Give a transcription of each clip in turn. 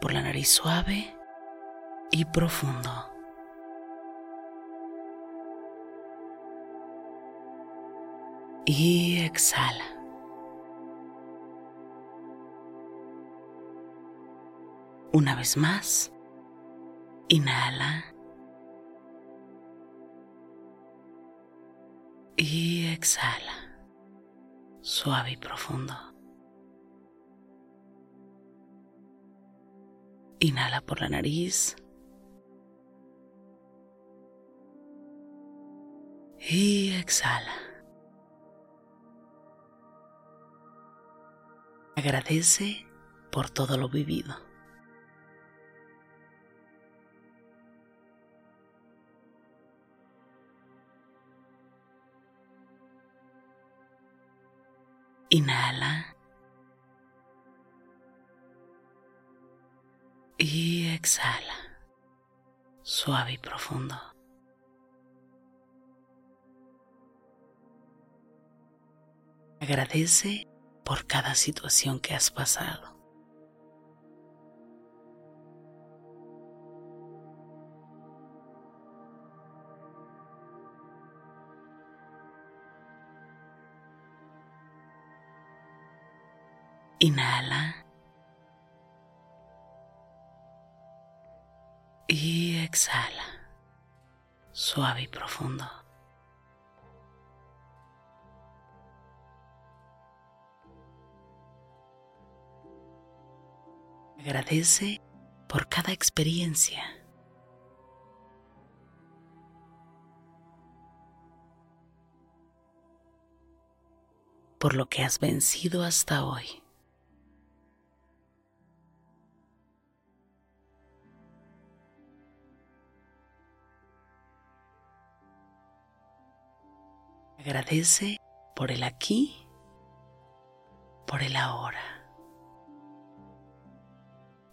Por la nariz suave y profundo. Y exhala. Una vez más, inhala. Y exhala. Suave y profundo. Inhala por la nariz. Y exhala. Agradece por todo lo vivido. Inhala. Y exhala, suave y profundo. Agradece por cada situación que has pasado. Inhala. Y exhala, suave y profundo. Agradece por cada experiencia. Por lo que has vencido hasta hoy. Agradece por el aquí, por el ahora,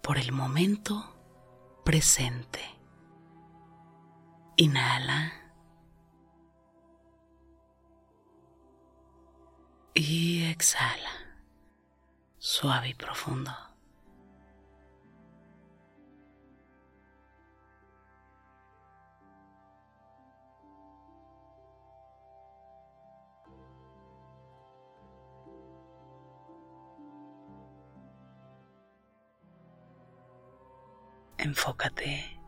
por el momento presente. Inhala. Y exhala, suave y profundo. Enfócate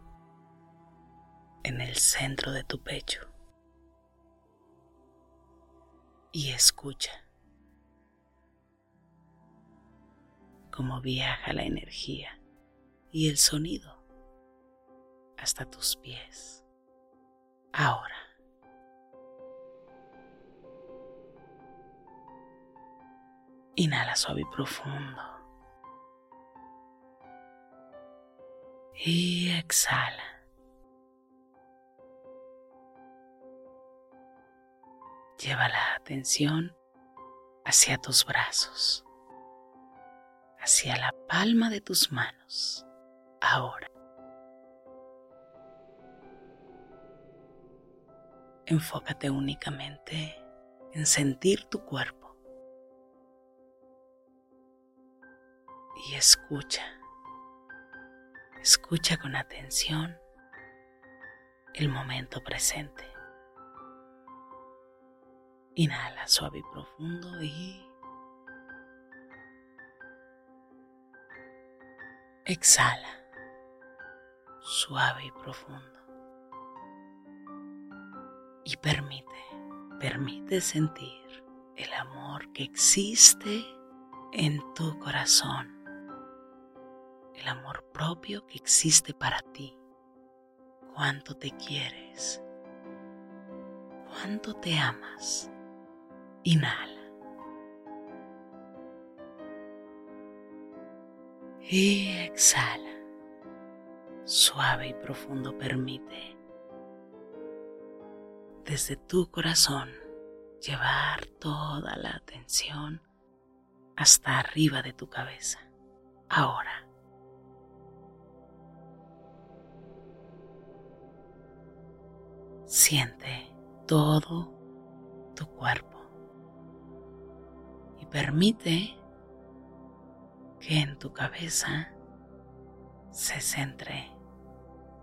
en el centro de tu pecho y escucha cómo viaja la energía y el sonido hasta tus pies. Ahora. Inhala suave y profundo. Y exhala. Lleva la atención hacia tus brazos, hacia la palma de tus manos. Ahora. Enfócate únicamente en sentir tu cuerpo y escucha Escucha con atención el momento presente. Inhala suave y profundo y exhala suave y profundo. Y permite, permite sentir el amor que existe en tu corazón el amor propio que existe para ti, cuánto te quieres, cuánto te amas. Inhala. Y exhala. Suave y profundo permite desde tu corazón llevar toda la atención hasta arriba de tu cabeza. Ahora. Siente todo tu cuerpo y permite que en tu cabeza se centre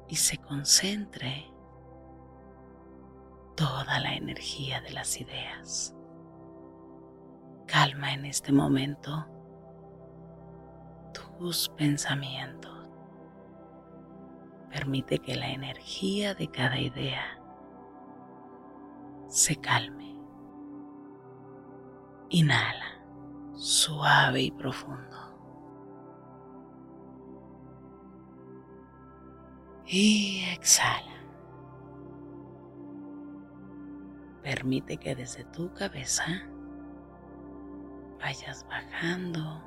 y se concentre toda la energía de las ideas. Calma en este momento tus pensamientos. Permite que la energía de cada idea se calme. Inhala, suave y profundo. Y exhala. Permite que desde tu cabeza vayas bajando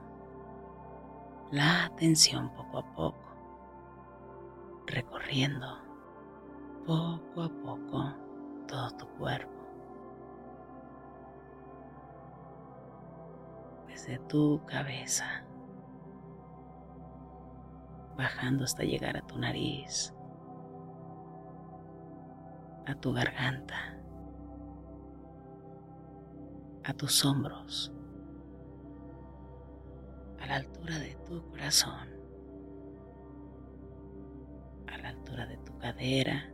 la atención poco a poco, recorriendo poco a poco todo tu cuerpo. De tu cabeza, bajando hasta llegar a tu nariz, a tu garganta, a tus hombros, a la altura de tu corazón, a la altura de tu cadera,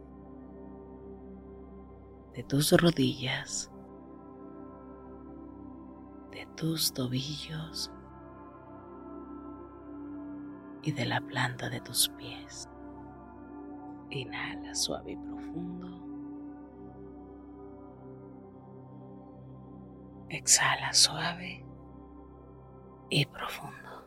de tus rodillas, tus tobillos y de la planta de tus pies. Inhala suave y profundo. Exhala suave y profundo.